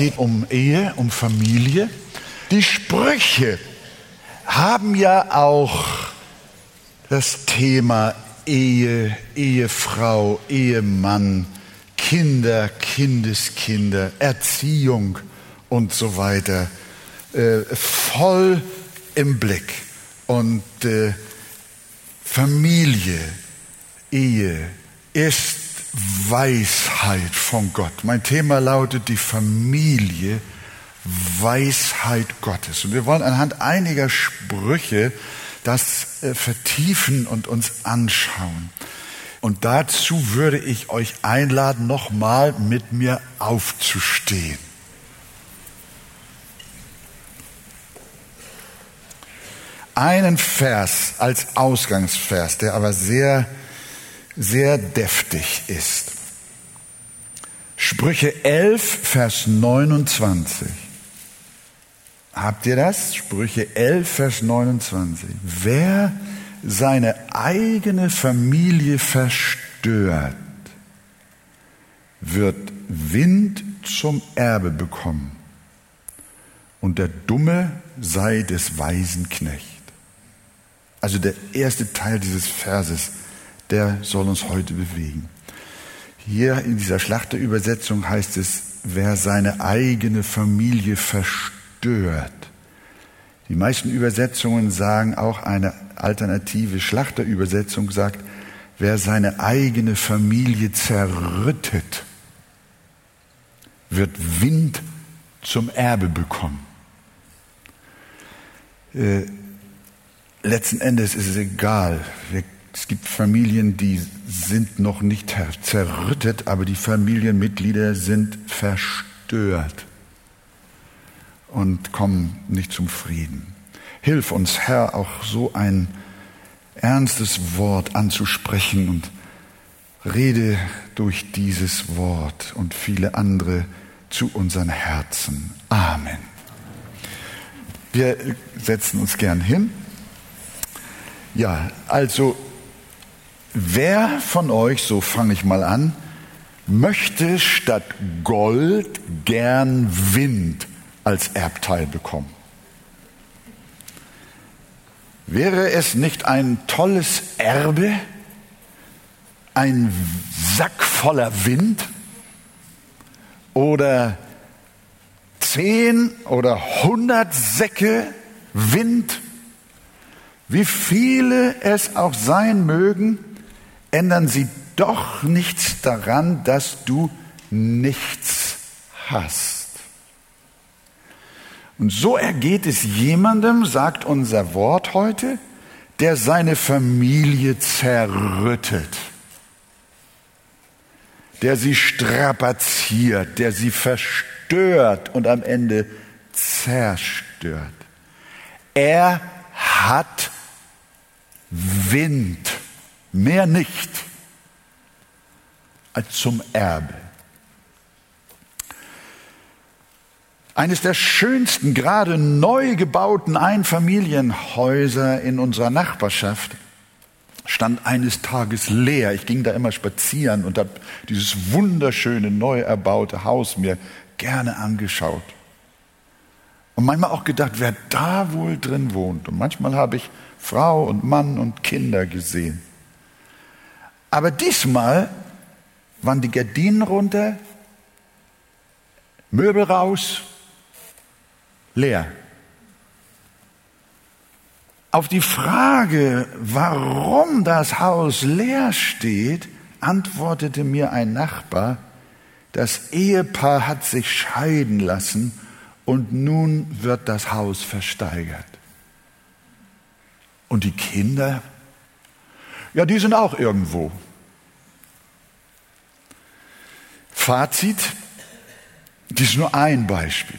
geht um Ehe, um Familie. Die Sprüche haben ja auch das Thema Ehe, Ehefrau, Ehemann, Kinder, Kindeskinder, Erziehung und so weiter äh, voll im Blick. Und äh, Familie, Ehe ist Weisheit von Gott. Mein Thema lautet die Familie, Weisheit Gottes. Und wir wollen anhand einiger Sprüche das äh, vertiefen und uns anschauen. Und dazu würde ich euch einladen, nochmal mit mir aufzustehen. Einen Vers als Ausgangsvers, der aber sehr, sehr deftig ist. Sprüche 11, Vers 29. Habt ihr das? Sprüche 11, Vers 29. Wer seine eigene Familie verstört, wird Wind zum Erbe bekommen und der Dumme sei des weisen Knecht. Also der erste Teil dieses Verses, der soll uns heute bewegen. Hier in dieser Schlachterübersetzung heißt es, wer seine eigene Familie verstört. Die meisten Übersetzungen sagen auch eine alternative Schlachterübersetzung sagt, wer seine eigene Familie zerrüttet, wird Wind zum Erbe bekommen. Äh, letzten Endes ist es egal. Es gibt Familien, die sind noch nicht zerrüttet, aber die Familienmitglieder sind verstört und kommen nicht zum Frieden. Hilf uns, Herr, auch so ein ernstes Wort anzusprechen und rede durch dieses Wort und viele andere zu unseren Herzen. Amen. Wir setzen uns gern hin. Ja, also wer von euch, so fange ich mal an, möchte statt Gold gern Wind als Erbteil bekommen? Wäre es nicht ein tolles Erbe, ein Sack voller Wind oder zehn oder hundert Säcke Wind? Wie viele es auch sein mögen, ändern sie doch nichts daran, dass du nichts hast. Und so ergeht es jemandem, sagt unser Wort heute, der seine Familie zerrüttet, der sie strapaziert, der sie verstört und am Ende zerstört. Er hat Wind, mehr nicht als zum Erbe. Eines der schönsten, gerade neu gebauten Einfamilienhäuser in unserer Nachbarschaft stand eines Tages leer. Ich ging da immer spazieren und habe dieses wunderschöne, neu erbaute Haus mir gerne angeschaut. Und manchmal auch gedacht, wer da wohl drin wohnt. Und manchmal habe ich Frau und Mann und Kinder gesehen. Aber diesmal waren die Gardinen runter, Möbel raus, leer. Auf die Frage, warum das Haus leer steht, antwortete mir ein Nachbar, das Ehepaar hat sich scheiden lassen und nun wird das Haus versteigert. Und die Kinder? Ja, die sind auch irgendwo. Fazit, dies ist nur ein Beispiel.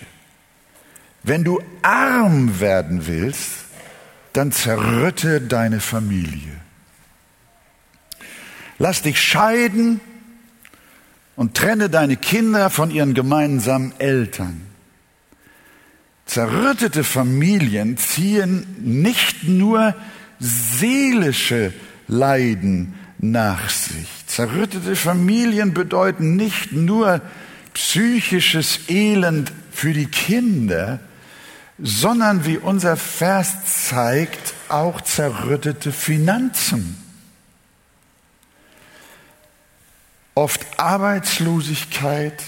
Wenn du arm werden willst, dann zerrütte deine Familie. Lass dich scheiden und trenne deine Kinder von ihren gemeinsamen Eltern. Zerrüttete Familien ziehen nicht nur seelische Leiden nach sich. Zerrüttete Familien bedeuten nicht nur psychisches Elend für die Kinder, sondern wie unser Vers zeigt, auch zerrüttete Finanzen. Oft Arbeitslosigkeit,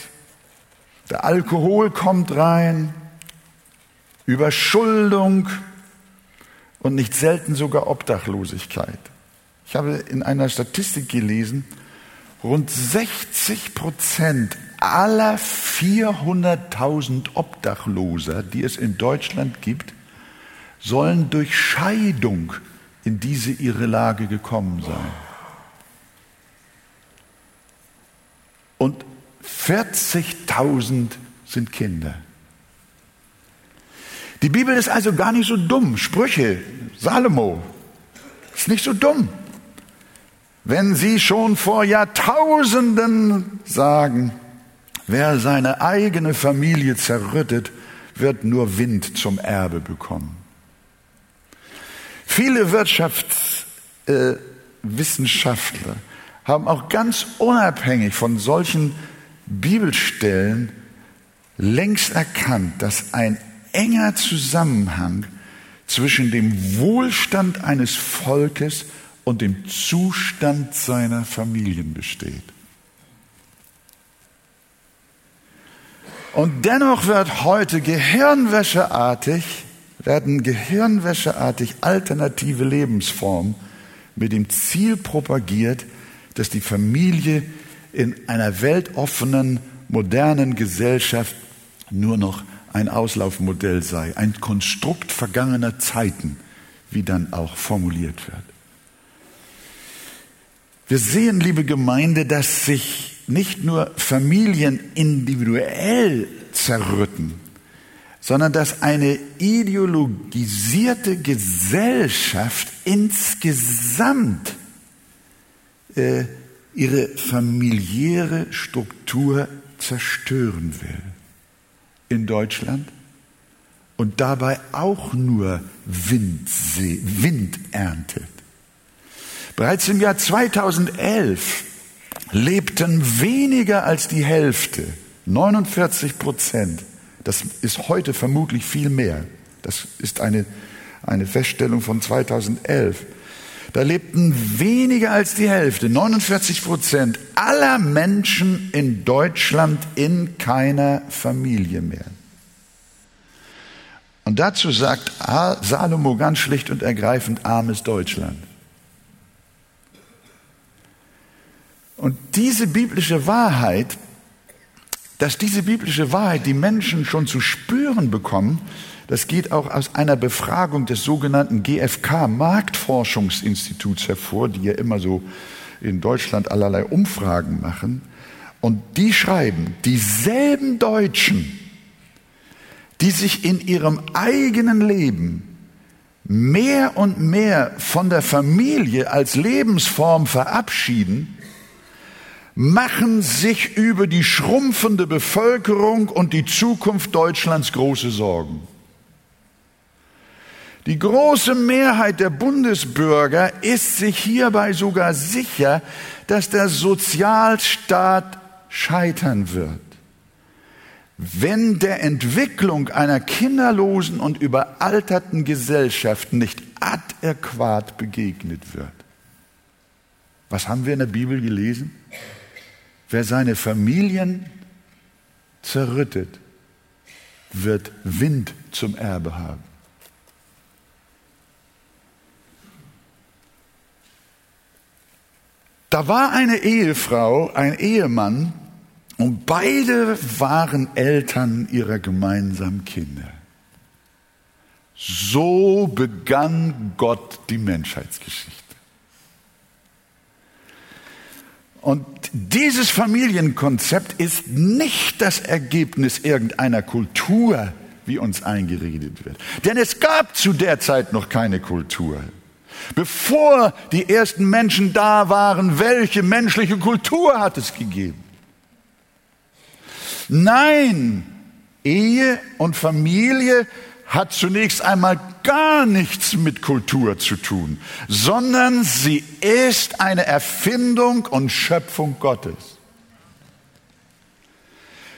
der Alkohol kommt rein, Überschuldung und nicht selten sogar Obdachlosigkeit. Ich habe in einer Statistik gelesen, rund 60 Prozent aller 400.000 Obdachloser, die es in Deutschland gibt, sollen durch Scheidung in diese ihre Lage gekommen sein. Und 40.000 sind Kinder. Die Bibel ist also gar nicht so dumm. Sprüche, Salomo, ist nicht so dumm. Wenn sie schon vor Jahrtausenden sagen, wer seine eigene Familie zerrüttet, wird nur Wind zum Erbe bekommen. Viele Wirtschaftswissenschaftler äh, haben auch ganz unabhängig von solchen Bibelstellen längst erkannt, dass ein enger Zusammenhang zwischen dem Wohlstand eines Volkes und dem Zustand seiner Familien besteht. Und dennoch wird heute gehirnwäscheartig, werden gehirnwäscheartig alternative Lebensformen mit dem Ziel propagiert, dass die Familie in einer weltoffenen, modernen Gesellschaft nur noch ein Auslaufmodell sei, ein Konstrukt vergangener Zeiten, wie dann auch formuliert wird. Wir sehen, liebe Gemeinde, dass sich nicht nur Familien individuell zerrütten, sondern dass eine ideologisierte Gesellschaft insgesamt äh, ihre familiäre Struktur zerstören will in Deutschland und dabei auch nur Wind, Wind erntet. Bereits im Jahr 2011 lebten weniger als die Hälfte, 49 Prozent, das ist heute vermutlich viel mehr, das ist eine, eine Feststellung von 2011, da lebten weniger als die Hälfte, 49 Prozent aller Menschen in Deutschland in keiner Familie mehr. Und dazu sagt Salomo ganz schlicht und ergreifend, armes Deutschland. Und diese biblische Wahrheit, dass diese biblische Wahrheit die Menschen schon zu spüren bekommen, das geht auch aus einer Befragung des sogenannten GfK Marktforschungsinstituts hervor, die ja immer so in Deutschland allerlei Umfragen machen. Und die schreiben, dieselben Deutschen, die sich in ihrem eigenen Leben mehr und mehr von der Familie als Lebensform verabschieden, machen sich über die schrumpfende Bevölkerung und die Zukunft Deutschlands große Sorgen. Die große Mehrheit der Bundesbürger ist sich hierbei sogar sicher, dass der Sozialstaat scheitern wird, wenn der Entwicklung einer kinderlosen und überalterten Gesellschaft nicht adäquat begegnet wird. Was haben wir in der Bibel gelesen? Wer seine Familien zerrüttet, wird Wind zum Erbe haben. Da war eine Ehefrau, ein Ehemann und beide waren Eltern ihrer gemeinsamen Kinder. So begann Gott die Menschheitsgeschichte. Und dieses Familienkonzept ist nicht das Ergebnis irgendeiner Kultur, wie uns eingeredet wird. Denn es gab zu der Zeit noch keine Kultur. Bevor die ersten Menschen da waren, welche menschliche Kultur hat es gegeben? Nein, Ehe und Familie hat zunächst einmal gar nichts mit Kultur zu tun, sondern sie ist eine Erfindung und Schöpfung Gottes.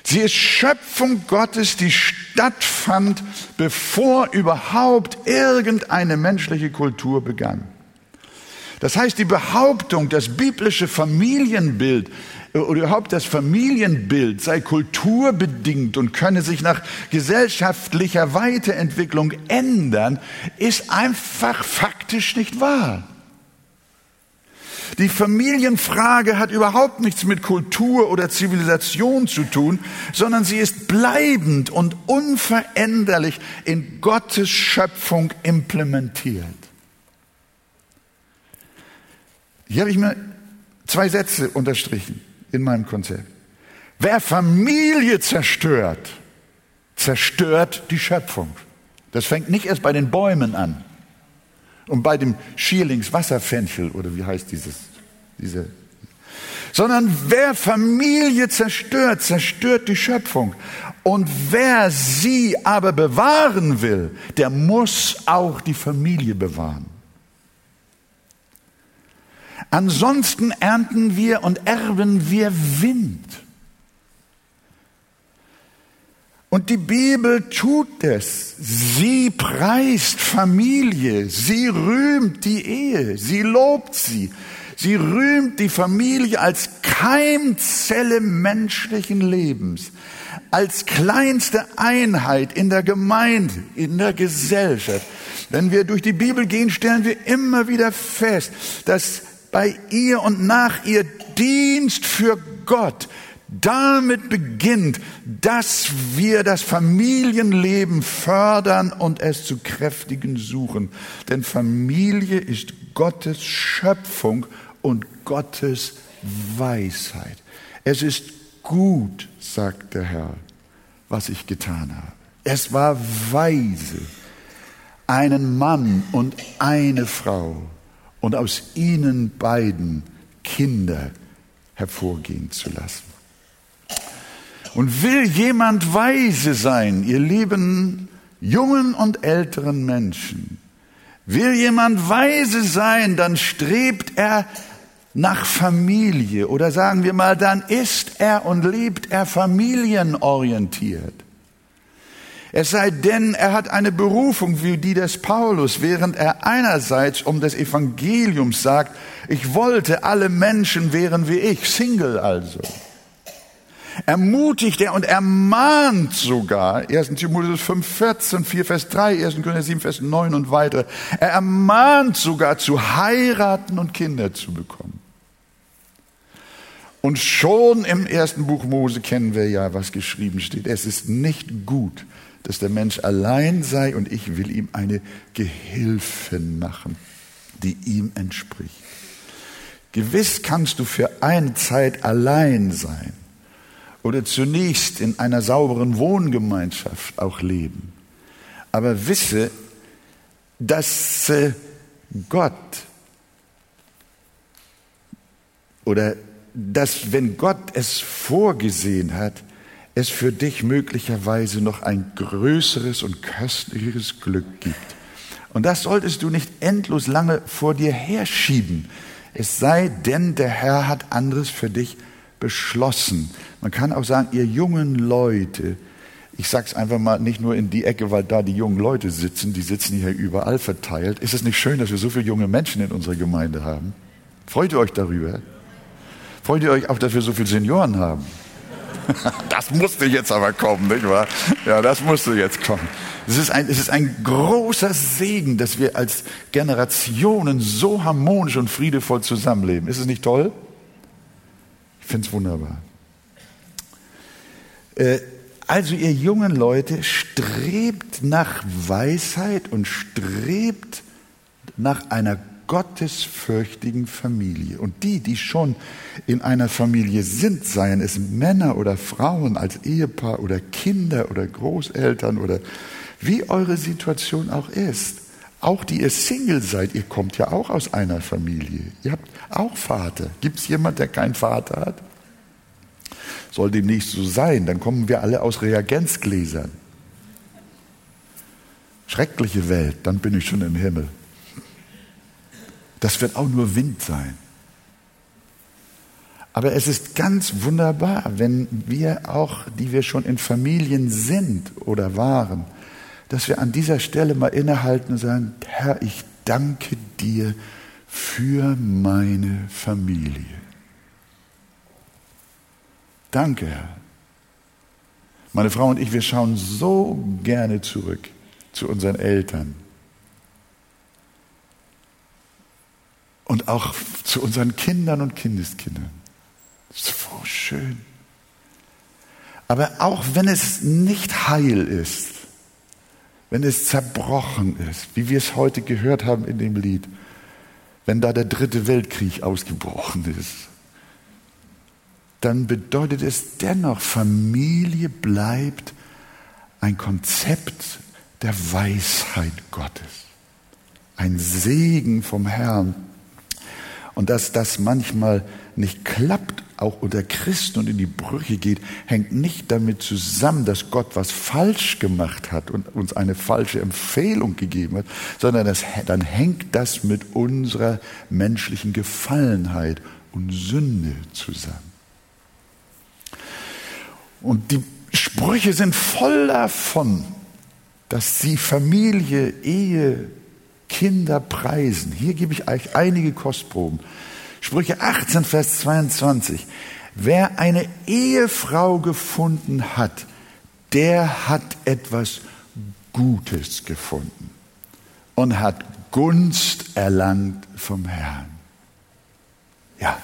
Sie ist Schöpfung Gottes, die stattfand, bevor überhaupt irgendeine menschliche Kultur begann. Das heißt, die Behauptung, das biblische Familienbild oder überhaupt das Familienbild sei kulturbedingt und könne sich nach gesellschaftlicher Weiterentwicklung ändern, ist einfach faktisch nicht wahr. Die Familienfrage hat überhaupt nichts mit Kultur oder Zivilisation zu tun, sondern sie ist bleibend und unveränderlich in Gottes Schöpfung implementiert. Hier habe ich mir zwei Sätze unterstrichen in meinem Konzept. Wer Familie zerstört, zerstört die Schöpfung. Das fängt nicht erst bei den Bäumen an und bei dem Schierlingswasserfenchel oder wie heißt dieses, diese, sondern wer Familie zerstört, zerstört die Schöpfung. Und wer sie aber bewahren will, der muss auch die Familie bewahren. Ansonsten ernten wir und erben wir Wind. Und die Bibel tut es. Sie preist Familie, sie rühmt die Ehe, sie lobt sie. Sie rühmt die Familie als Keimzelle menschlichen Lebens, als kleinste Einheit in der Gemeinde, in der Gesellschaft. Wenn wir durch die Bibel gehen, stellen wir immer wieder fest, dass bei ihr und nach ihr Dienst für Gott damit beginnt, dass wir das Familienleben fördern und es zu kräftigen suchen. Denn Familie ist Gottes Schöpfung und Gottes Weisheit. Es ist gut, sagt der Herr, was ich getan habe. Es war weise, einen Mann und eine Frau und aus ihnen beiden Kinder hervorgehen zu lassen. Und will jemand weise sein, ihr lieben jungen und älteren Menschen, will jemand weise sein, dann strebt er nach Familie oder sagen wir mal, dann ist er und lebt er familienorientiert. Es sei denn, er hat eine Berufung wie die des Paulus, während er einerseits um des Evangeliums sagt, ich wollte alle Menschen wären wie ich, Single also. Ermutigt er und ermahnt sogar, 1. Timotheus 5, 14, 4, Vers 3, 1. Korinther 7, Vers 9 und weiter. Er ermahnt sogar zu heiraten und Kinder zu bekommen. Und schon im ersten Buch Mose kennen wir ja, was geschrieben steht. Es ist nicht gut, dass der Mensch allein sei und ich will ihm eine Gehilfin machen, die ihm entspricht. Gewiss kannst du für eine Zeit allein sein oder zunächst in einer sauberen Wohngemeinschaft auch leben. Aber wisse, dass äh, Gott oder dass wenn Gott es vorgesehen hat, es für dich möglicherweise noch ein größeres und köstlicheres Glück gibt. Und das solltest du nicht endlos lange vor dir herschieben. Es sei denn, der Herr hat anderes für dich beschlossen. Man kann auch sagen, ihr jungen Leute, ich sage es einfach mal nicht nur in die Ecke, weil da die jungen Leute sitzen, die sitzen hier überall verteilt. Ist es nicht schön, dass wir so viele junge Menschen in unserer Gemeinde haben? Freut ihr euch darüber? Freut ihr euch auch, dass wir so viele Senioren haben? Das musste jetzt aber kommen, nicht wahr? Ja, das musste jetzt kommen. Es ist, ein, es ist ein großer Segen, dass wir als Generationen so harmonisch und friedevoll zusammenleben. Ist es nicht toll? Ich finde es wunderbar. Äh, also ihr jungen Leute, strebt nach Weisheit und strebt nach einer gottesfürchtigen Familie. Und die, die schon in einer Familie sind, seien es Männer oder Frauen als Ehepaar oder Kinder oder Großeltern oder wie eure Situation auch ist, auch die ihr Single seid, ihr kommt ja auch aus einer Familie. Ihr habt auch Vater. Gibt es jemand, der keinen Vater hat? Soll demnächst so sein, dann kommen wir alle aus Reagenzgläsern. Schreckliche Welt, dann bin ich schon im Himmel. Das wird auch nur Wind sein. Aber es ist ganz wunderbar, wenn wir auch, die wir schon in Familien sind oder waren, dass wir an dieser Stelle mal innehalten und sagen, Herr, ich danke dir für meine Familie. Danke, Herr. Meine Frau und ich, wir schauen so gerne zurück zu unseren Eltern. Und auch zu unseren Kindern und Kindeskindern. So schön. Aber auch wenn es nicht heil ist, wenn es zerbrochen ist, wie wir es heute gehört haben in dem Lied, wenn da der dritte Weltkrieg ausgebrochen ist, dann bedeutet es dennoch, Familie bleibt ein Konzept der Weisheit Gottes, ein Segen vom Herrn. Und dass das manchmal nicht klappt, auch unter Christen und in die Brüche geht, hängt nicht damit zusammen, dass Gott was falsch gemacht hat und uns eine falsche Empfehlung gegeben hat, sondern das, dann hängt das mit unserer menschlichen Gefallenheit und Sünde zusammen. Und die Sprüche sind voll davon, dass sie Familie, Ehe, Kinder preisen. Hier gebe ich euch einige Kostproben. Sprüche 18, Vers 22. Wer eine Ehefrau gefunden hat, der hat etwas Gutes gefunden und hat Gunst erlangt vom Herrn. Ja.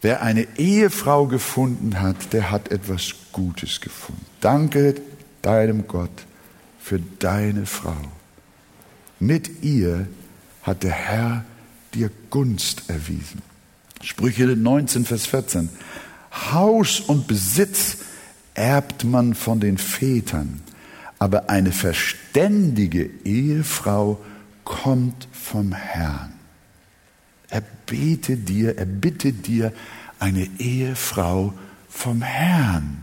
Wer eine Ehefrau gefunden hat, der hat etwas Gutes gefunden. Danke deinem Gott für deine Frau. Mit ihr hat der Herr dir Gunst erwiesen. Sprüche 19, Vers 14. Haus und Besitz erbt man von den Vätern, aber eine verständige Ehefrau kommt vom Herrn. Er bete dir, er bitte dir eine Ehefrau vom Herrn.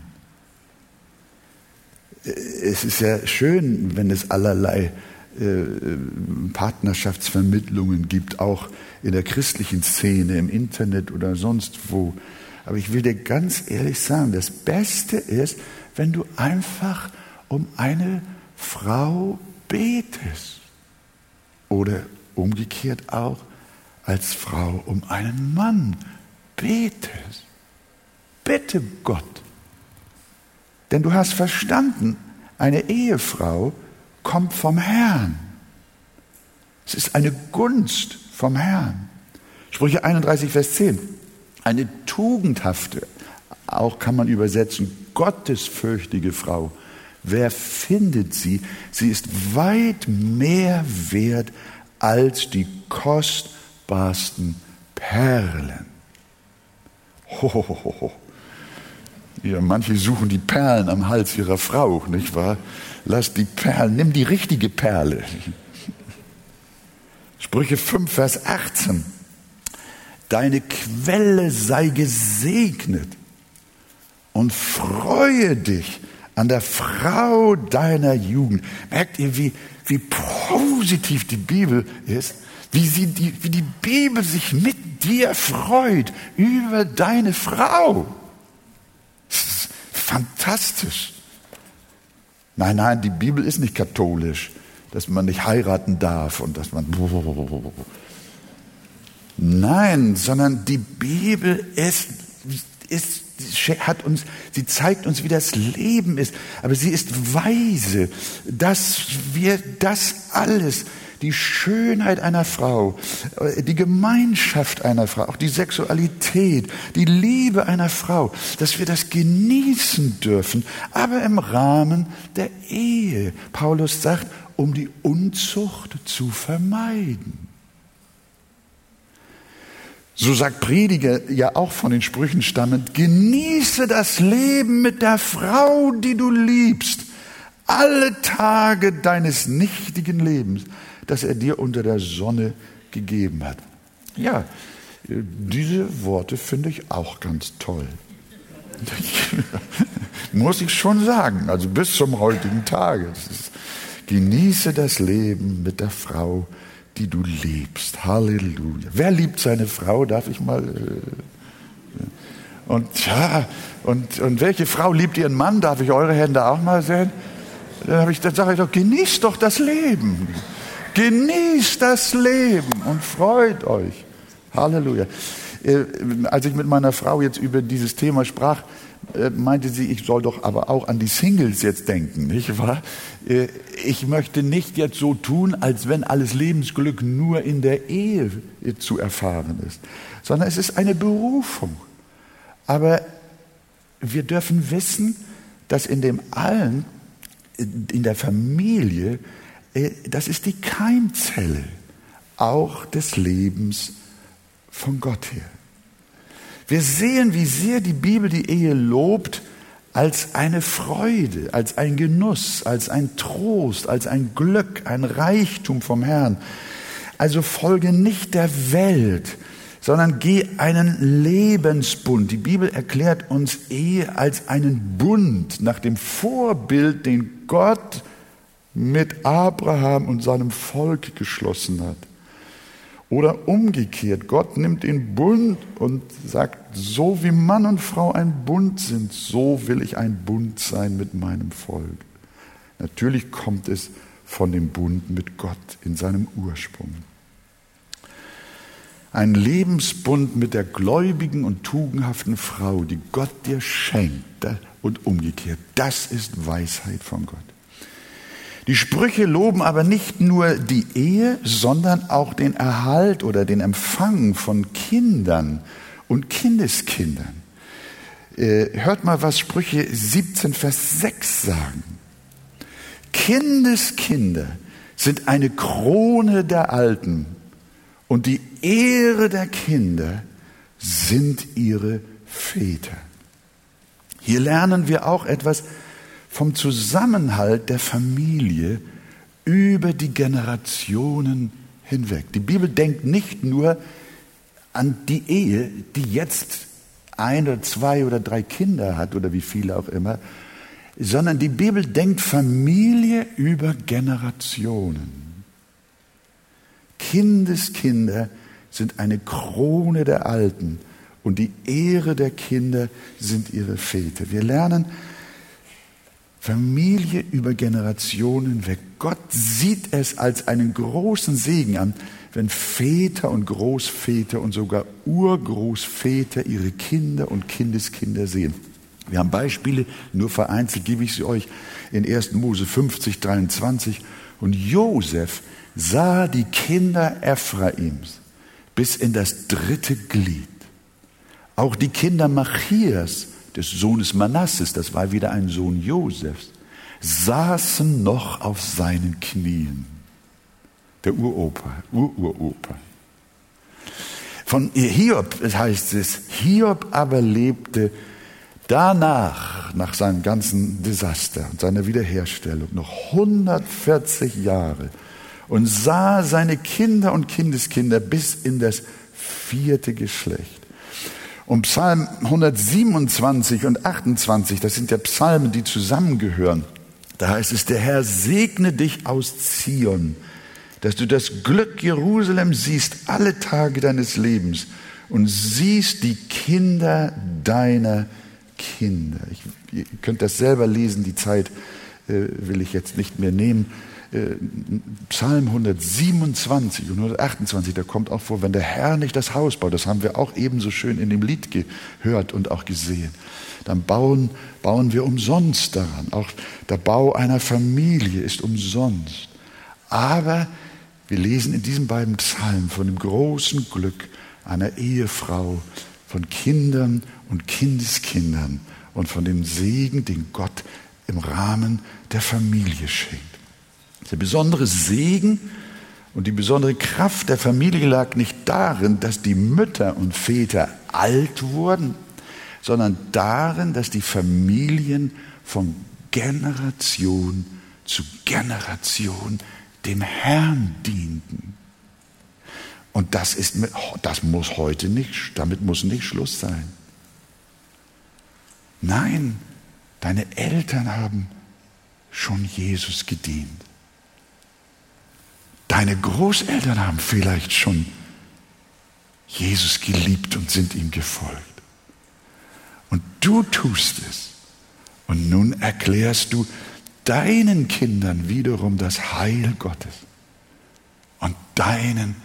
Es ist ja schön, wenn es allerlei Partnerschaftsvermittlungen gibt, auch in der christlichen Szene, im Internet oder sonst wo. Aber ich will dir ganz ehrlich sagen, das Beste ist, wenn du einfach um eine Frau betest. Oder umgekehrt auch als Frau um einen Mann betest. Bitte Gott. Denn du hast verstanden, eine Ehefrau kommt vom Herrn. Es ist eine Gunst vom Herrn. Sprüche 31, Vers 10. Eine tugendhafte, auch kann man übersetzen, gottesfürchtige Frau. Wer findet sie? Sie ist weit mehr wert als die kostbarsten Perlen. Ho. Ja, manche suchen die Perlen am Hals ihrer Frau, nicht wahr? Lass die Perlen, nimm die richtige Perle. Sprüche 5, Vers 18. Deine Quelle sei gesegnet und freue dich an der Frau deiner Jugend. Merkt ihr, wie, wie positiv die Bibel ist? Wie, sie die, wie die Bibel sich mit dir freut über deine Frau. Fantastisch. Nein, nein, die Bibel ist nicht katholisch, dass man nicht heiraten darf und dass man. Nein, sondern die Bibel ist, ist, hat uns, sie zeigt uns, wie das Leben ist. Aber sie ist weise, dass wir das alles die Schönheit einer Frau, äh, die Gemeinschaft einer Frau, auch die Sexualität, die Liebe einer Frau, dass wir das genießen dürfen, aber im Rahmen der Ehe. Paulus sagt, um die Unzucht zu vermeiden. So sagt Prediger ja auch von den Sprüchen stammend, genieße das Leben mit der Frau, die du liebst, alle Tage deines nichtigen Lebens das er dir unter der Sonne gegeben hat. Ja, diese Worte finde ich auch ganz toll. Muss ich schon sagen, also bis zum heutigen Tage. Genieße das Leben mit der Frau, die du liebst. Halleluja. Wer liebt seine Frau? Darf ich mal. Äh, und ja, und, und welche Frau liebt ihren Mann? Darf ich eure Hände auch mal sehen? Dann, ich, dann sage ich doch, genießt doch das Leben. Genießt das Leben und freut euch. Halleluja. Äh, als ich mit meiner Frau jetzt über dieses Thema sprach, äh, meinte sie, ich soll doch aber auch an die Singles jetzt denken, nicht wahr? Äh, ich möchte nicht jetzt so tun, als wenn alles Lebensglück nur in der Ehe zu erfahren ist, sondern es ist eine Berufung. Aber wir dürfen wissen, dass in dem allen, in der Familie, das ist die Keimzelle auch des Lebens von Gott her. Wir sehen, wie sehr die Bibel die Ehe lobt als eine Freude, als ein Genuss, als ein Trost, als ein Glück, ein Reichtum vom Herrn. Also folge nicht der Welt, sondern geh einen Lebensbund. Die Bibel erklärt uns Ehe als einen Bund nach dem Vorbild, den Gott mit Abraham und seinem Volk geschlossen hat. Oder umgekehrt, Gott nimmt den Bund und sagt, so wie Mann und Frau ein Bund sind, so will ich ein Bund sein mit meinem Volk. Natürlich kommt es von dem Bund mit Gott in seinem Ursprung. Ein Lebensbund mit der gläubigen und tugendhaften Frau, die Gott dir schenkt und umgekehrt, das ist Weisheit von Gott. Die Sprüche loben aber nicht nur die Ehe, sondern auch den Erhalt oder den Empfang von Kindern und Kindeskindern. Äh, hört mal, was Sprüche 17, Vers 6 sagen. Kindeskinder sind eine Krone der Alten und die Ehre der Kinder sind ihre Väter. Hier lernen wir auch etwas vom Zusammenhalt der Familie über die Generationen hinweg. Die Bibel denkt nicht nur an die Ehe, die jetzt ein oder zwei oder drei Kinder hat oder wie viele auch immer, sondern die Bibel denkt Familie über Generationen. Kindeskinder sind eine Krone der Alten und die Ehre der Kinder sind ihre Väter. Wir lernen, Familie über Generationen weg. Gott sieht es als einen großen Segen an, wenn Väter und Großväter und sogar Urgroßväter ihre Kinder und Kindeskinder sehen. Wir haben Beispiele, nur vereinzelt gebe ich sie euch in 1. Mose 50, 23. Und Josef sah die Kinder Ephraims bis in das dritte Glied. Auch die Kinder Machias des Sohnes Manasses, das war wieder ein Sohn Josefs, saßen noch auf seinen Knien. Der Uropa, Ururopa. Von Hiob heißt es, Hiob aber lebte danach, nach seinem ganzen Desaster und seiner Wiederherstellung, noch 140 Jahre und sah seine Kinder und Kindeskinder bis in das vierte Geschlecht. Und Psalm 127 und 28, das sind ja Psalmen, die zusammengehören. Da heißt es, der Herr segne dich aus Zion, dass du das Glück Jerusalem siehst alle Tage deines Lebens und siehst die Kinder deiner Kinder. Ich, ihr könnt das selber lesen, die Zeit äh, will ich jetzt nicht mehr nehmen. Äh, Psalm 127 und 128, da kommt auch vor, wenn der Herr nicht das Haus baut, das haben wir auch ebenso schön in dem Lied gehört und auch gesehen, dann bauen, bauen wir umsonst daran. Auch der Bau einer Familie ist umsonst. Aber wir lesen in diesen beiden Psalmen von dem großen Glück einer Ehefrau, von Kindern und Kindeskindern und von dem Segen, den Gott im Rahmen der Familie schenkt. Der besondere Segen und die besondere Kraft der Familie lag nicht darin, dass die Mütter und Väter alt wurden, sondern darin, dass die Familien von Generation zu Generation dem Herrn dienten. Und das ist, das muss heute nicht, damit muss nicht Schluss sein. Nein, deine Eltern haben schon Jesus gedient. Deine Großeltern haben vielleicht schon Jesus geliebt und sind ihm gefolgt. Und du tust es. Und nun erklärst du deinen Kindern wiederum das Heil Gottes und deinen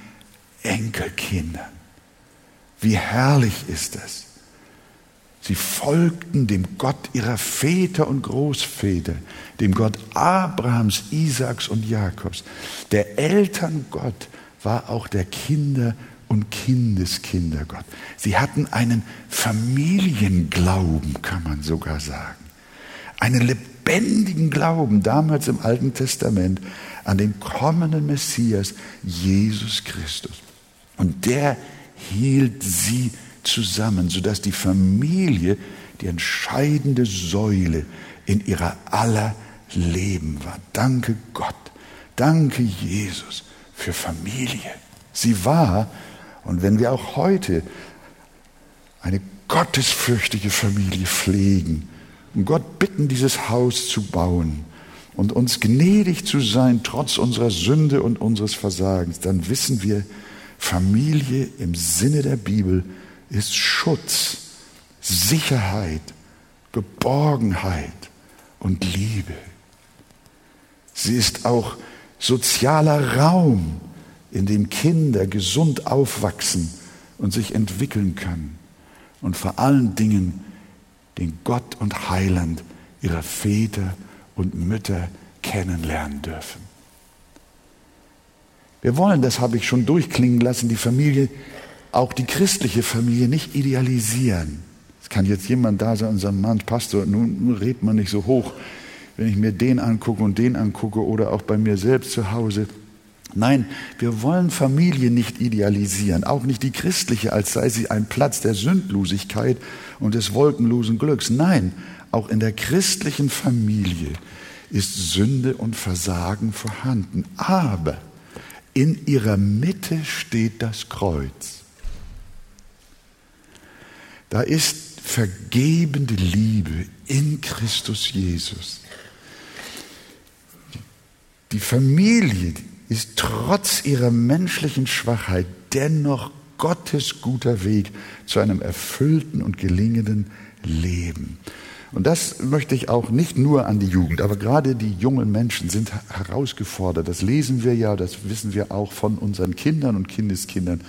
Enkelkindern. Wie herrlich ist es. Sie folgten dem Gott ihrer Väter und Großväter, dem Gott Abrahams, Isaaks und Jakobs. Der Elterngott war auch der Kinder- und Kindeskindergott. Sie hatten einen Familienglauben, kann man sogar sagen. Einen lebendigen Glauben damals im Alten Testament an den kommenden Messias, Jesus Christus. Und der hielt sie zusammen, sodass die Familie die entscheidende Säule in ihrer aller Leben war. Danke Gott, danke Jesus für Familie. Sie war, und wenn wir auch heute eine gottesfürchtige Familie pflegen und Gott bitten, dieses Haus zu bauen und uns gnädig zu sein, trotz unserer Sünde und unseres Versagens, dann wissen wir, Familie im Sinne der Bibel ist Schutz, Sicherheit, Geborgenheit und Liebe. Sie ist auch sozialer Raum, in dem Kinder gesund aufwachsen und sich entwickeln können und vor allen Dingen den Gott und Heiland ihrer Väter und Mütter kennenlernen dürfen. Wir wollen, das habe ich schon durchklingen lassen, die Familie auch die christliche Familie nicht idealisieren. Es kann jetzt jemand da sein und sagen, Mann, Pastor, nun redet man nicht so hoch, wenn ich mir den angucke und den angucke oder auch bei mir selbst zu Hause. Nein, wir wollen Familie nicht idealisieren, auch nicht die christliche, als sei sie ein Platz der Sündlosigkeit und des wolkenlosen Glücks. Nein, auch in der christlichen Familie ist Sünde und Versagen vorhanden. Aber in ihrer Mitte steht das Kreuz. Da ist vergebende Liebe in Christus Jesus. Die Familie ist trotz ihrer menschlichen Schwachheit dennoch Gottes guter Weg zu einem erfüllten und gelingenden Leben. Und das möchte ich auch nicht nur an die Jugend, aber gerade die jungen Menschen sind herausgefordert. Das lesen wir ja, das wissen wir auch von unseren Kindern und Kindeskindern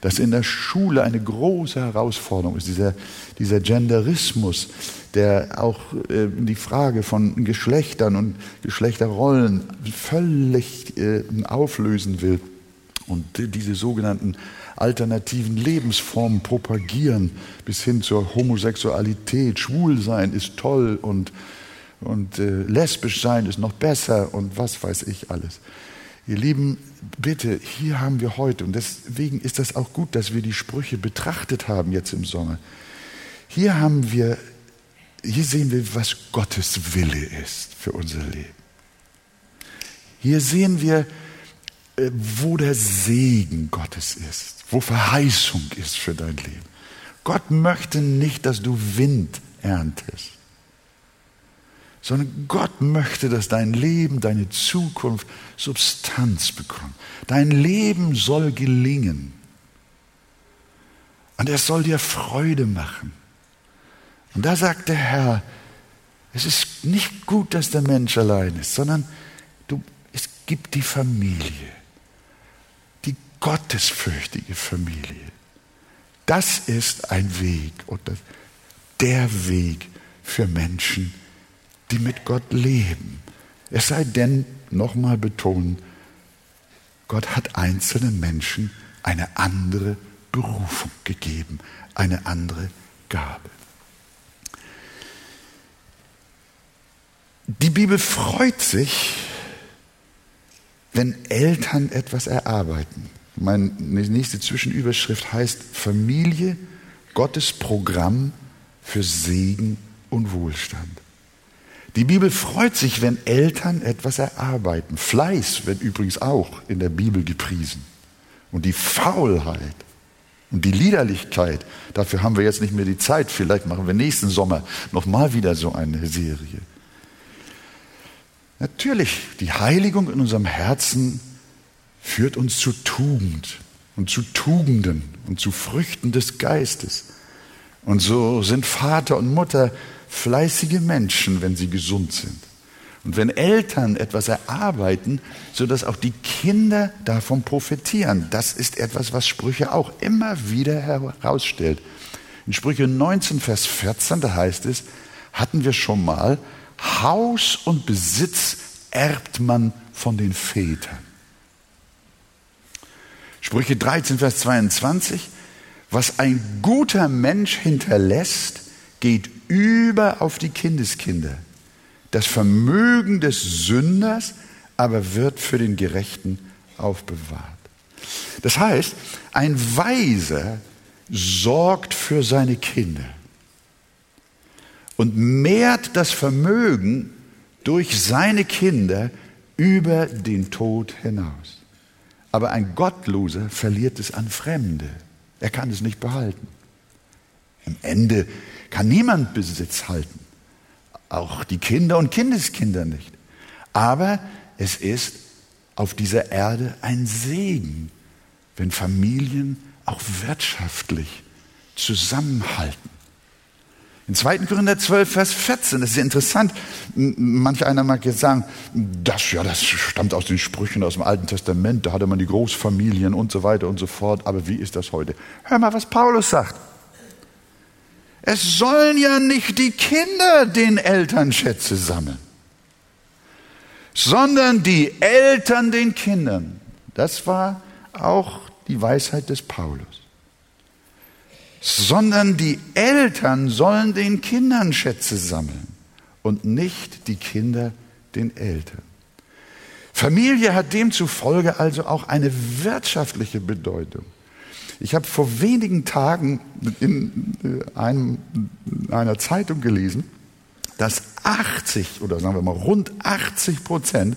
dass in der Schule eine große Herausforderung ist, dieser, dieser Genderismus, der auch äh, die Frage von Geschlechtern und Geschlechterrollen völlig äh, auflösen will und diese sogenannten alternativen Lebensformen propagieren, bis hin zur Homosexualität. Schwulsein ist toll und, und äh, lesbisch sein ist noch besser und was weiß ich alles. Ihr Lieben, bitte, hier haben wir heute, und deswegen ist das auch gut, dass wir die Sprüche betrachtet haben jetzt im Sommer. Hier haben wir, hier sehen wir, was Gottes Wille ist für unser Leben. Hier sehen wir, äh, wo der Segen Gottes ist, wo Verheißung ist für dein Leben. Gott möchte nicht, dass du Wind erntest sondern Gott möchte, dass dein Leben, deine Zukunft Substanz bekommt. Dein Leben soll gelingen. Und es soll dir Freude machen. Und da sagt der Herr, es ist nicht gut, dass der Mensch allein ist, sondern du, es gibt die Familie, die gottesfürchtige Familie. Das ist ein Weg und der Weg für Menschen, die mit Gott leben. Es sei denn, nochmal betonen, Gott hat einzelnen Menschen eine andere Berufung gegeben, eine andere Gabe. Die Bibel freut sich, wenn Eltern etwas erarbeiten. Meine nächste Zwischenüberschrift heißt Familie, Gottes Programm für Segen und Wohlstand. Die Bibel freut sich, wenn Eltern etwas erarbeiten. Fleiß wird übrigens auch in der Bibel gepriesen. Und die Faulheit und die Liederlichkeit, dafür haben wir jetzt nicht mehr die Zeit. Vielleicht machen wir nächsten Sommer nochmal wieder so eine Serie. Natürlich, die Heiligung in unserem Herzen führt uns zu Tugend und zu Tugenden und zu Früchten des Geistes. Und so sind Vater und Mutter fleißige Menschen, wenn sie gesund sind. Und wenn Eltern etwas erarbeiten, sodass auch die Kinder davon profitieren, das ist etwas, was Sprüche auch immer wieder herausstellt. In Sprüche 19, Vers 14, da heißt es, hatten wir schon mal, Haus und Besitz erbt man von den Vätern. Sprüche 13, Vers 22, was ein guter Mensch hinterlässt, geht über auf die Kindeskinder. Das Vermögen des Sünders aber wird für den Gerechten aufbewahrt. Das heißt, ein Weiser sorgt für seine Kinder und mehrt das Vermögen durch seine Kinder über den Tod hinaus. Aber ein Gottloser verliert es an Fremde. Er kann es nicht behalten. Am Ende kann niemand Besitz halten. Auch die Kinder und Kindeskinder nicht. Aber es ist auf dieser Erde ein Segen, wenn Familien auch wirtschaftlich zusammenhalten. In 2. Korinther 12, Vers 14, das ist interessant. Manch einer mag jetzt sagen, das, ja, das stammt aus den Sprüchen aus dem Alten Testament, da hatte man die Großfamilien und so weiter und so fort. Aber wie ist das heute? Hör mal, was Paulus sagt. Es sollen ja nicht die Kinder den Eltern Schätze sammeln, sondern die Eltern den Kindern. Das war auch die Weisheit des Paulus sondern die Eltern sollen den Kindern Schätze sammeln und nicht die Kinder den Eltern. Familie hat demzufolge also auch eine wirtschaftliche Bedeutung. Ich habe vor wenigen Tagen in äh, einem, einer Zeitung gelesen, dass 80 oder sagen wir mal rund 80 Prozent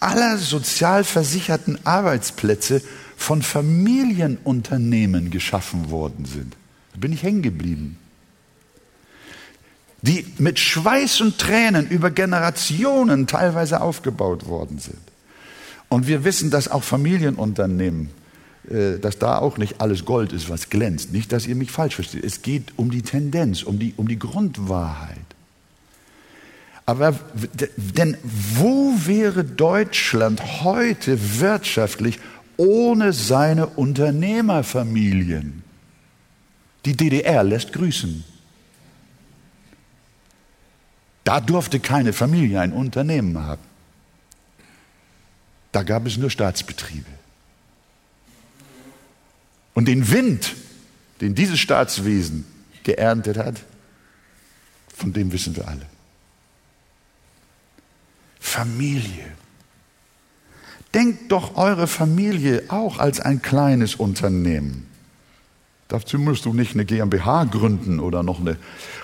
aller sozialversicherten Arbeitsplätze von Familienunternehmen geschaffen worden sind. Da bin ich hängen geblieben. Die mit Schweiß und Tränen über Generationen teilweise aufgebaut worden sind. Und wir wissen, dass auch Familienunternehmen, dass da auch nicht alles Gold ist, was glänzt. Nicht, dass ihr mich falsch versteht. Es geht um die Tendenz, um die, um die Grundwahrheit. Aber denn wo wäre Deutschland heute wirtschaftlich ohne seine Unternehmerfamilien. Die DDR lässt grüßen. Da durfte keine Familie ein Unternehmen haben. Da gab es nur Staatsbetriebe. Und den Wind, den dieses Staatswesen geerntet hat, von dem wissen wir alle. Familie. Denkt doch eure Familie auch als ein kleines Unternehmen. Dazu musst du nicht eine GmbH gründen oder noch eine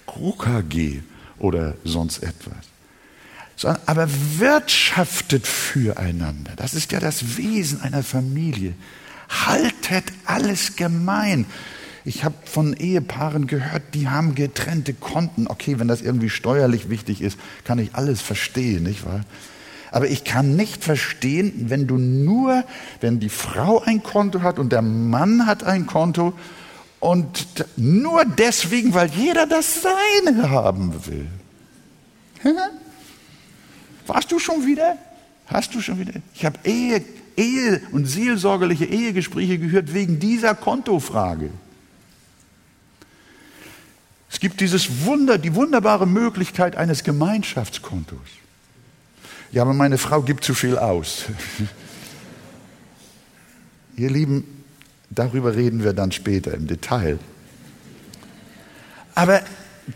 KG oder sonst etwas. Aber wirtschaftet füreinander. Das ist ja das Wesen einer Familie. Haltet alles gemein. Ich habe von Ehepaaren gehört, die haben getrennte Konten. Okay, wenn das irgendwie steuerlich wichtig ist, kann ich alles verstehen, nicht wahr? Aber ich kann nicht verstehen, wenn du nur, wenn die Frau ein Konto hat und der Mann hat ein Konto und nur deswegen, weil jeder das Seine haben will. Warst du schon wieder? Hast du schon wieder? Ich habe Ehe, Ehe und seelsorgerliche Ehegespräche gehört wegen dieser Kontofrage. Es gibt dieses Wunder, die wunderbare Möglichkeit eines Gemeinschaftskontos. Ja, aber meine Frau gibt zu viel aus. Ihr Lieben, darüber reden wir dann später im Detail. Aber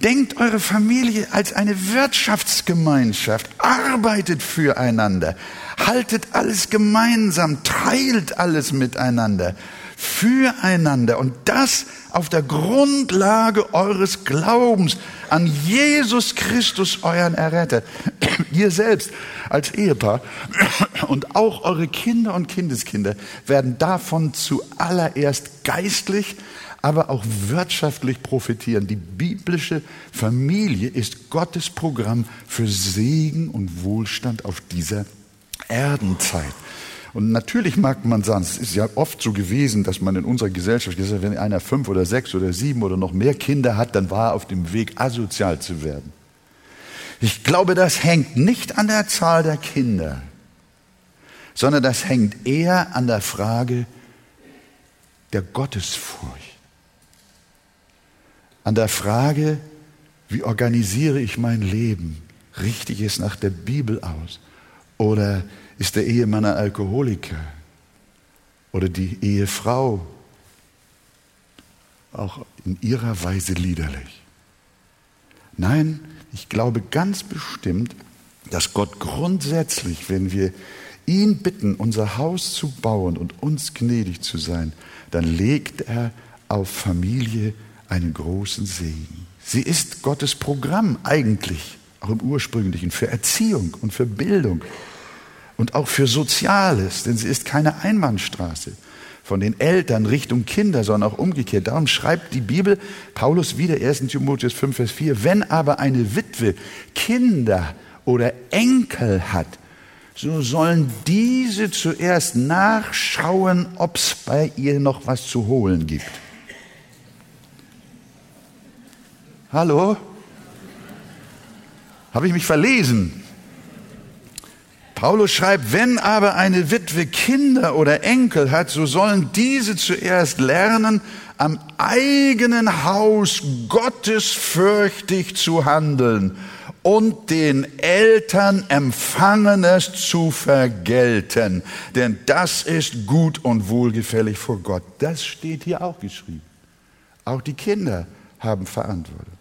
denkt eure Familie als eine Wirtschaftsgemeinschaft, arbeitet füreinander, haltet alles gemeinsam, teilt alles miteinander, füreinander. Und das auf der Grundlage eures Glaubens an Jesus Christus, euren Erretter. Ihr selbst als Ehepaar und auch eure Kinder und Kindeskinder werden davon zuallererst geistlich, aber auch wirtschaftlich profitieren. Die biblische Familie ist Gottes Programm für Segen und Wohlstand auf dieser Erdenzeit. Und natürlich mag man sagen, es ist ja oft so gewesen, dass man in unserer Gesellschaft, wenn einer fünf oder sechs oder sieben oder noch mehr Kinder hat, dann war er auf dem Weg, asozial zu werden. Ich glaube, das hängt nicht an der Zahl der Kinder, sondern das hängt eher an der Frage der Gottesfurcht. An der Frage, wie organisiere ich mein Leben? Richte ich es nach der Bibel aus? Oder ist der Ehemann ein Alkoholiker? Oder die Ehefrau auch in ihrer Weise liederlich? Nein, ich glaube ganz bestimmt, dass Gott grundsätzlich, wenn wir ihn bitten, unser Haus zu bauen und uns gnädig zu sein, dann legt er auf Familie einen großen Segen. Sie ist Gottes Programm eigentlich, auch im ursprünglichen, für Erziehung und für Bildung und auch für Soziales, denn sie ist keine Einbahnstraße von den Eltern Richtung Kinder, sondern auch umgekehrt. Darum schreibt die Bibel, Paulus wieder, 1 Timotheus 5, Vers 4, wenn aber eine Witwe Kinder oder Enkel hat, so sollen diese zuerst nachschauen, ob es bei ihr noch was zu holen gibt. Hallo? Habe ich mich verlesen? Paulus schreibt, wenn aber eine Witwe Kinder oder Enkel hat, so sollen diese zuerst lernen, am eigenen Haus gottesfürchtig zu handeln und den Eltern Empfangenes zu vergelten. Denn das ist gut und wohlgefällig vor Gott. Das steht hier auch geschrieben. Auch die Kinder haben Verantwortung.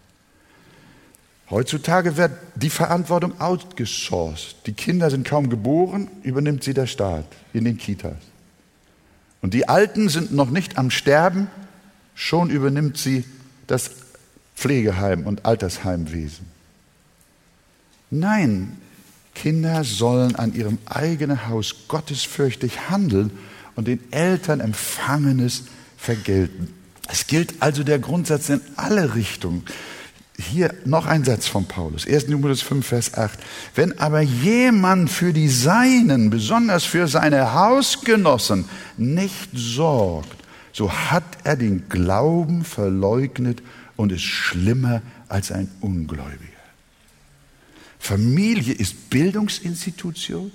Heutzutage wird die Verantwortung outgesourced. Die Kinder sind kaum geboren, übernimmt sie der Staat in den Kitas. Und die Alten sind noch nicht am Sterben, schon übernimmt sie das Pflegeheim und Altersheimwesen. Nein, Kinder sollen an ihrem eigenen Haus gottesfürchtig handeln und den Eltern Empfangenes vergelten. Es gilt also der Grundsatz in alle Richtungen. Hier noch ein Satz von Paulus, 1. Timotheus 5, Vers 8. Wenn aber jemand für die Seinen, besonders für seine Hausgenossen, nicht sorgt, so hat er den Glauben verleugnet und ist schlimmer als ein Ungläubiger. Familie ist Bildungsinstitution.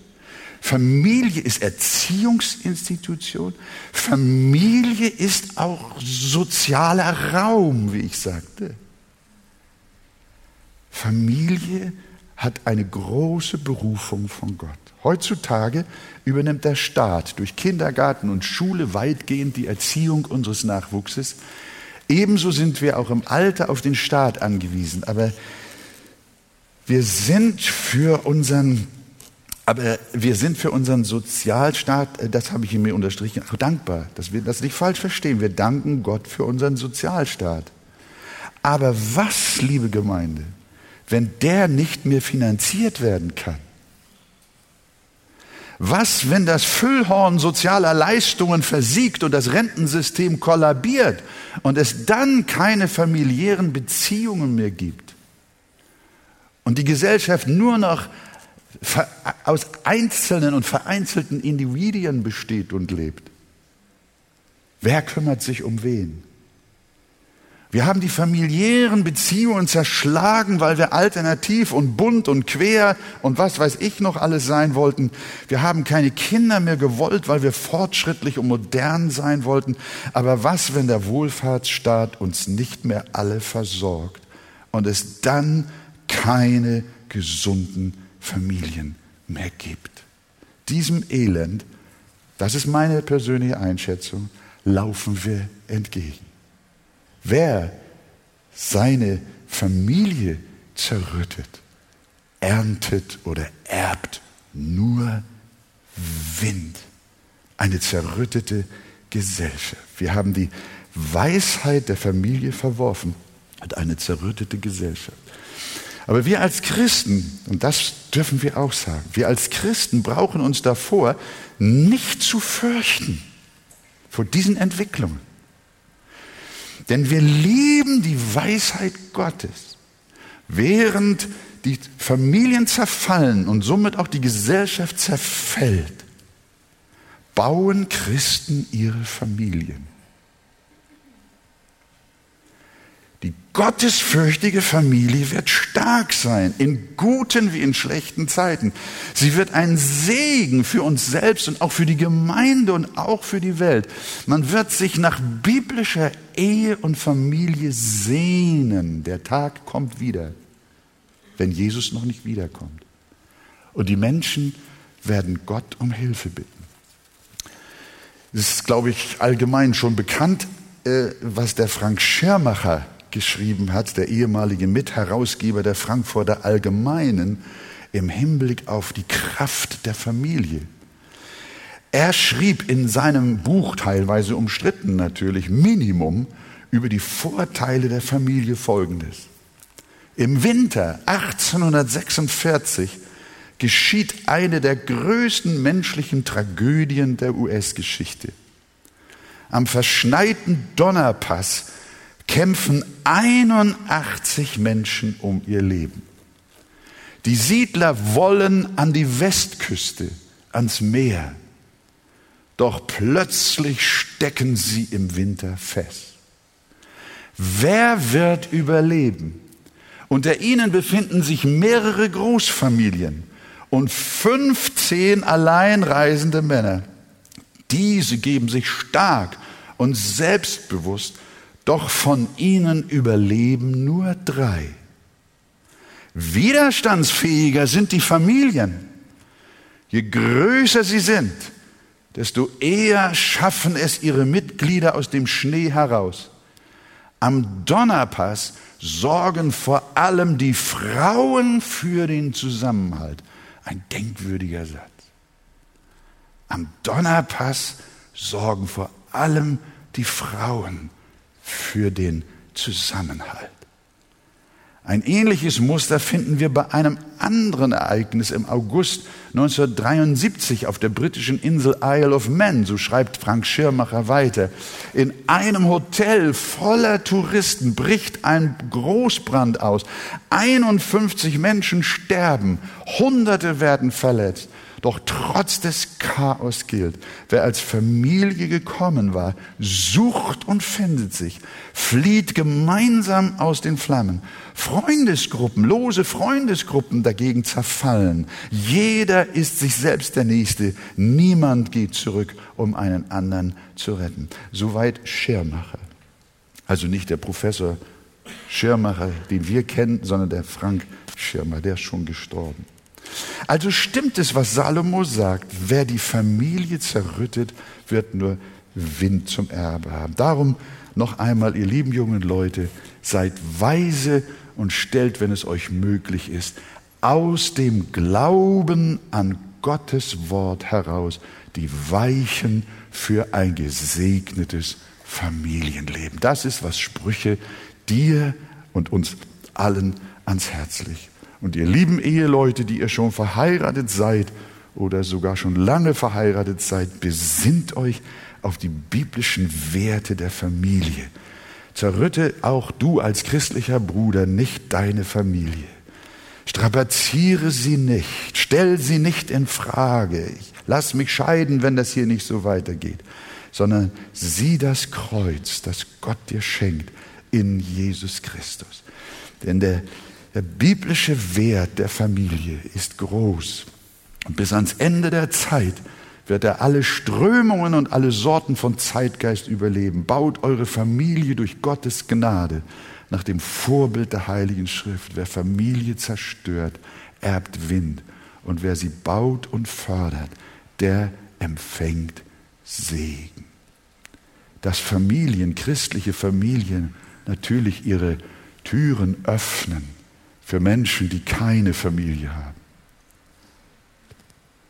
Familie ist Erziehungsinstitution. Familie ist auch sozialer Raum, wie ich sagte. Familie hat eine große Berufung von Gott. Heutzutage übernimmt der Staat durch Kindergarten und Schule weitgehend die Erziehung unseres Nachwuchses. Ebenso sind wir auch im Alter auf den Staat angewiesen. Aber wir sind für unseren, aber wir sind für unseren Sozialstaat, äh, das habe ich mir unterstrichen, auch dankbar, dass wir das nicht falsch verstehen. Wir danken Gott für unseren Sozialstaat. Aber was, liebe Gemeinde, wenn der nicht mehr finanziert werden kann? Was, wenn das Füllhorn sozialer Leistungen versiegt und das Rentensystem kollabiert und es dann keine familiären Beziehungen mehr gibt? und die Gesellschaft nur noch aus einzelnen und vereinzelten Individuen besteht und lebt, wer kümmert sich um wen? Wir haben die familiären Beziehungen zerschlagen, weil wir alternativ und bunt und quer und was weiß ich noch alles sein wollten. Wir haben keine Kinder mehr gewollt, weil wir fortschrittlich und modern sein wollten. Aber was, wenn der Wohlfahrtsstaat uns nicht mehr alle versorgt und es dann keine gesunden Familien mehr gibt. Diesem Elend, das ist meine persönliche Einschätzung, laufen wir entgegen. Wer seine Familie zerrüttet, erntet oder erbt nur Wind. Eine zerrüttete Gesellschaft. Wir haben die Weisheit der Familie verworfen und eine zerrüttete Gesellschaft. Aber wir als Christen, und das dürfen wir auch sagen, wir als Christen brauchen uns davor nicht zu fürchten vor diesen Entwicklungen. Denn wir lieben die Weisheit Gottes. Während die Familien zerfallen und somit auch die Gesellschaft zerfällt, bauen Christen ihre Familien. Die gottesfürchtige Familie wird stark sein, in guten wie in schlechten Zeiten. Sie wird ein Segen für uns selbst und auch für die Gemeinde und auch für die Welt. Man wird sich nach biblischer Ehe und Familie sehnen. Der Tag kommt wieder, wenn Jesus noch nicht wiederkommt. Und die Menschen werden Gott um Hilfe bitten. Es ist, glaube ich, allgemein schon bekannt, äh, was der Frank Schermacher geschrieben hat, der ehemalige Mitherausgeber der Frankfurter Allgemeinen, im Hinblick auf die Kraft der Familie. Er schrieb in seinem Buch, teilweise umstritten natürlich, Minimum, über die Vorteile der Familie Folgendes. Im Winter 1846 geschieht eine der größten menschlichen Tragödien der US-Geschichte. Am verschneiten Donnerpass kämpfen 81 Menschen um ihr Leben. Die Siedler wollen an die Westküste, ans Meer. Doch plötzlich stecken sie im Winter fest. Wer wird überleben? Unter ihnen befinden sich mehrere Großfamilien und 15 alleinreisende Männer. Diese geben sich stark und selbstbewusst doch von ihnen überleben nur drei. Widerstandsfähiger sind die Familien. Je größer sie sind, desto eher schaffen es ihre Mitglieder aus dem Schnee heraus. Am Donnerpass sorgen vor allem die Frauen für den Zusammenhalt. Ein denkwürdiger Satz. Am Donnerpass sorgen vor allem die Frauen für den Zusammenhalt. Ein ähnliches Muster finden wir bei einem anderen Ereignis im August 1973 auf der britischen Insel Isle of Man, so schreibt Frank Schirmacher weiter. In einem Hotel voller Touristen bricht ein Großbrand aus. 51 Menschen sterben, Hunderte werden verletzt. Doch trotz des Chaos gilt, wer als Familie gekommen war, sucht und findet sich, flieht gemeinsam aus den Flammen. Freundesgruppen, lose Freundesgruppen dagegen zerfallen. Jeder ist sich selbst der Nächste. Niemand geht zurück, um einen anderen zu retten. Soweit Schirmacher. Also nicht der Professor Schirmacher, den wir kennen, sondern der Frank Schirmer, der ist schon gestorben. Also stimmt es, was Salomo sagt, wer die Familie zerrüttet, wird nur Wind zum Erbe haben. Darum noch einmal, ihr lieben jungen Leute, seid weise und stellt, wenn es euch möglich ist, aus dem Glauben an Gottes Wort heraus die Weichen für ein gesegnetes Familienleben. Das ist, was Sprüche dir und uns allen ans Herz legt. Und ihr lieben Eheleute, die ihr schon verheiratet seid oder sogar schon lange verheiratet seid, besinnt euch auf die biblischen Werte der Familie. Zerrütte auch du als christlicher Bruder nicht deine Familie. Strapaziere sie nicht, stell sie nicht in Frage. Ich lass mich scheiden, wenn das hier nicht so weitergeht, sondern sieh das Kreuz, das Gott dir schenkt in Jesus Christus. Denn der der biblische Wert der Familie ist groß. Und bis ans Ende der Zeit wird er alle Strömungen und alle Sorten von Zeitgeist überleben. Baut eure Familie durch Gottes Gnade nach dem Vorbild der Heiligen Schrift. Wer Familie zerstört, erbt Wind. Und wer sie baut und fördert, der empfängt Segen. Dass Familien, christliche Familien, natürlich ihre Türen öffnen für Menschen, die keine Familie haben.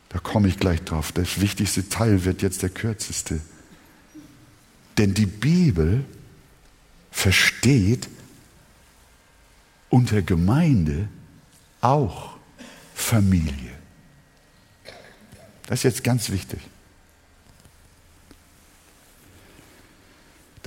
Da komme ich gleich drauf. Das wichtigste Teil wird jetzt der kürzeste. Denn die Bibel versteht unter Gemeinde auch Familie. Das ist jetzt ganz wichtig.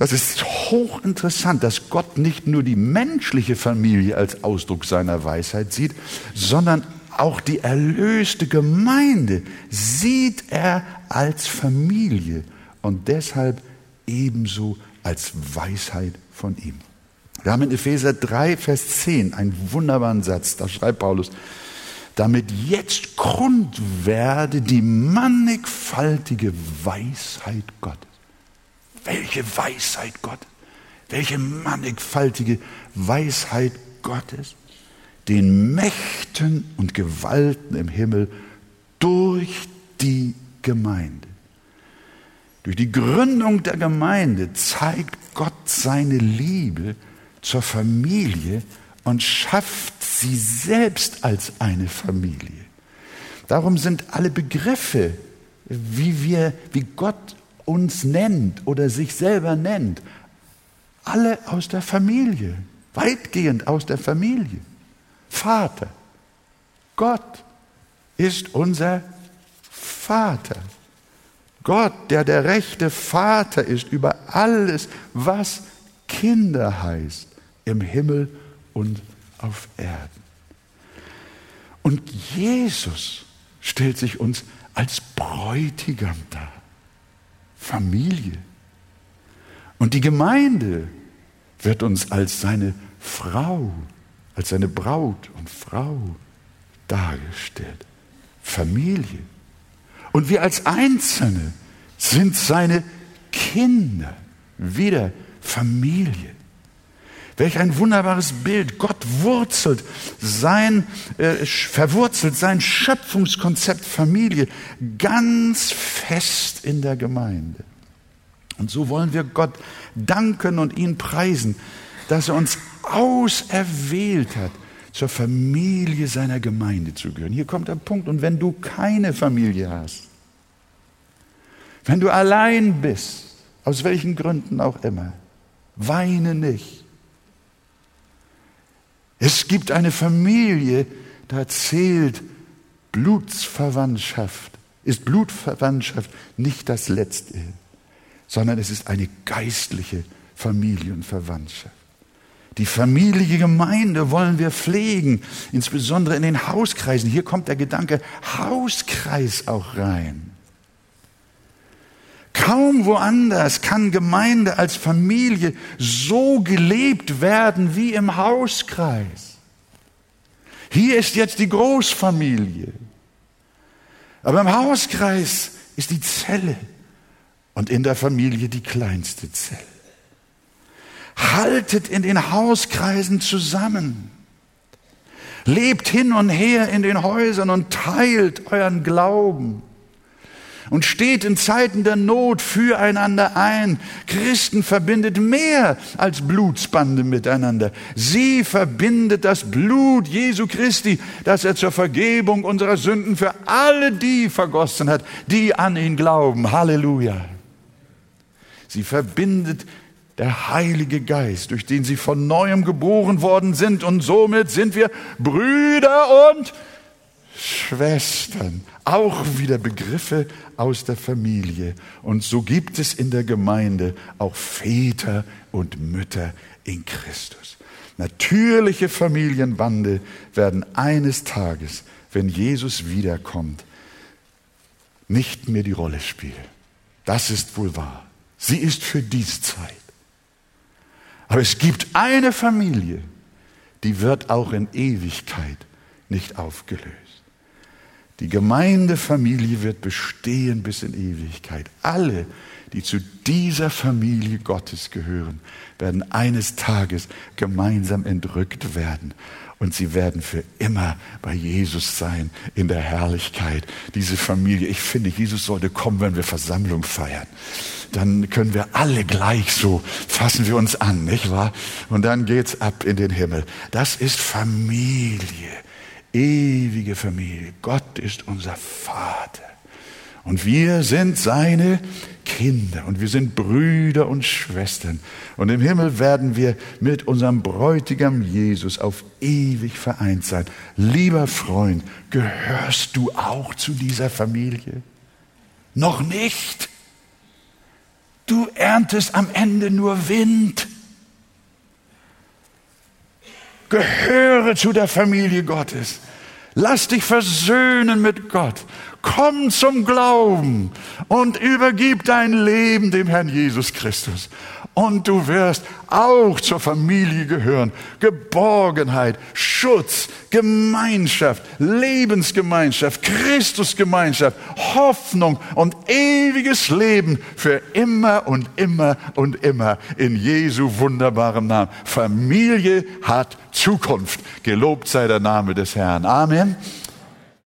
Das ist hochinteressant, dass Gott nicht nur die menschliche Familie als Ausdruck seiner Weisheit sieht, sondern auch die erlöste Gemeinde sieht er als Familie und deshalb ebenso als Weisheit von ihm. Wir haben in Epheser 3, Vers 10 einen wunderbaren Satz, da schreibt Paulus, damit jetzt Grund werde die mannigfaltige Weisheit Gottes. Welche Weisheit Gottes? Welche mannigfaltige Weisheit Gottes? Den Mächten und Gewalten im Himmel durch die Gemeinde. Durch die Gründung der Gemeinde zeigt Gott seine Liebe zur Familie und schafft sie selbst als eine Familie. Darum sind alle Begriffe, wie wir, wie Gott uns nennt oder sich selber nennt, alle aus der Familie, weitgehend aus der Familie. Vater, Gott ist unser Vater. Gott, der der rechte Vater ist über alles, was Kinder heißt, im Himmel und auf Erden. Und Jesus stellt sich uns als Bräutigam dar. Familie. Und die Gemeinde wird uns als seine Frau, als seine Braut und Frau dargestellt. Familie. Und wir als Einzelne sind seine Kinder. Wieder Familie. Welch ein wunderbares Bild. Gott wurzelt sein, äh, verwurzelt sein Schöpfungskonzept Familie ganz fest in der Gemeinde. Und so wollen wir Gott danken und ihn preisen, dass er uns auserwählt hat, zur Familie seiner Gemeinde zu gehören. Hier kommt der Punkt. Und wenn du keine Familie hast, wenn du allein bist, aus welchen Gründen auch immer, weine nicht. Es gibt eine Familie, da zählt Blutsverwandtschaft, ist Blutverwandtschaft nicht das Letzte, sondern es ist eine geistliche Familienverwandtschaft. Die familie Gemeinde wollen wir pflegen, insbesondere in den Hauskreisen. Hier kommt der Gedanke Hauskreis auch rein. Kaum woanders kann Gemeinde als Familie so gelebt werden wie im Hauskreis. Hier ist jetzt die Großfamilie. Aber im Hauskreis ist die Zelle und in der Familie die kleinste Zelle. Haltet in den Hauskreisen zusammen. Lebt hin und her in den Häusern und teilt euren Glauben und steht in Zeiten der Not füreinander ein. Christen verbindet mehr als Blutsbande miteinander. Sie verbindet das Blut Jesu Christi, das er zur Vergebung unserer Sünden für alle die vergossen hat, die an ihn glauben. Halleluja. Sie verbindet der Heilige Geist, durch den sie von neuem geboren worden sind und somit sind wir Brüder und Schwestern, auch wieder Begriffe aus der Familie. Und so gibt es in der Gemeinde auch Väter und Mütter in Christus. Natürliche Familienbande werden eines Tages, wenn Jesus wiederkommt, nicht mehr die Rolle spielen. Das ist wohl wahr. Sie ist für diese Zeit. Aber es gibt eine Familie, die wird auch in Ewigkeit nicht aufgelöst. Die Gemeindefamilie wird bestehen bis in Ewigkeit. Alle, die zu dieser Familie Gottes gehören, werden eines Tages gemeinsam entrückt werden. Und sie werden für immer bei Jesus sein in der Herrlichkeit. Diese Familie, ich finde, Jesus sollte kommen, wenn wir Versammlung feiern. Dann können wir alle gleich so, fassen wir uns an, nicht wahr? Und dann geht's ab in den Himmel. Das ist Familie ewige Familie. Gott ist unser Vater. Und wir sind seine Kinder und wir sind Brüder und Schwestern. Und im Himmel werden wir mit unserem Bräutigam Jesus auf ewig vereint sein. Lieber Freund, gehörst du auch zu dieser Familie? Noch nicht. Du erntest am Ende nur Wind. Gehöre zu der Familie Gottes. Lass dich versöhnen mit Gott. Komm zum Glauben und übergib dein Leben dem Herrn Jesus Christus und du wirst auch zur Familie gehören. Geborgenheit, Schutz, Gemeinschaft, Lebensgemeinschaft, Christusgemeinschaft, Hoffnung und ewiges Leben für immer und immer und immer in Jesu wunderbarem Namen. Familie hat Zukunft. Gelobt sei der Name des Herrn. Amen.